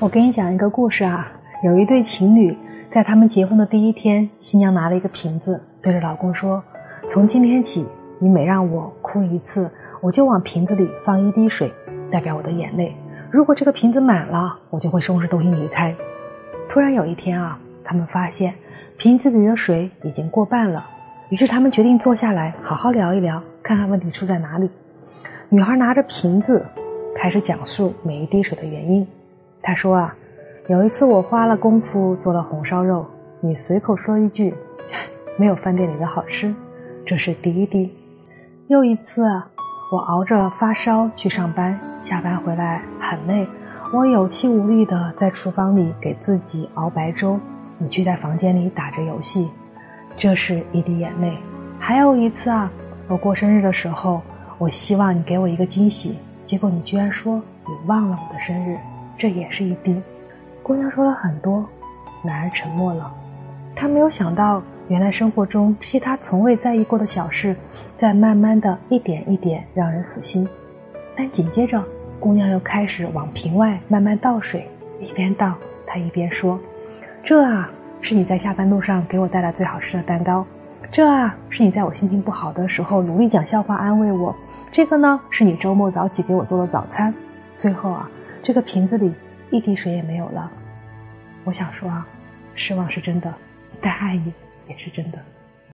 我给你讲一个故事啊，有一对情侣在他们结婚的第一天，新娘拿了一个瓶子，对着老公说：“从今天起，你每让我哭一次，我就往瓶子里放一滴水，代表我的眼泪。如果这个瓶子满了，我就会收拾东西离开。”突然有一天啊，他们发现瓶子里的水已经过半了，于是他们决定坐下来好好聊一聊，看看问题出在哪里。女孩拿着瓶子，开始讲述每一滴水的原因。他说啊，有一次我花了功夫做了红烧肉，你随口说一句，没有饭店里的好吃，这是第一滴。又一次，我熬着发烧去上班，下班回来很累，我有气无力的在厨房里给自己熬白粥，你却在房间里打着游戏，这是一滴眼泪。还有一次啊，我过生日的时候，我希望你给我一个惊喜，结果你居然说你忘了我的生日。这也是一滴。姑娘说了很多，男人沉默了。他没有想到，原来生活中其他从未在意过的小事，在慢慢的一点一点让人死心。但紧接着，姑娘又开始往瓶外慢慢倒水，一边倒，她一边说：“这啊，是你在下班路上给我带来最好吃的蛋糕。这啊，是你在我心情不好的时候努力讲笑话安慰我。这个呢，是你周末早起给我做的早餐。最后啊。”这个瓶子里一滴水也没有了。我想说啊，失望是真的，但爱你也是真的。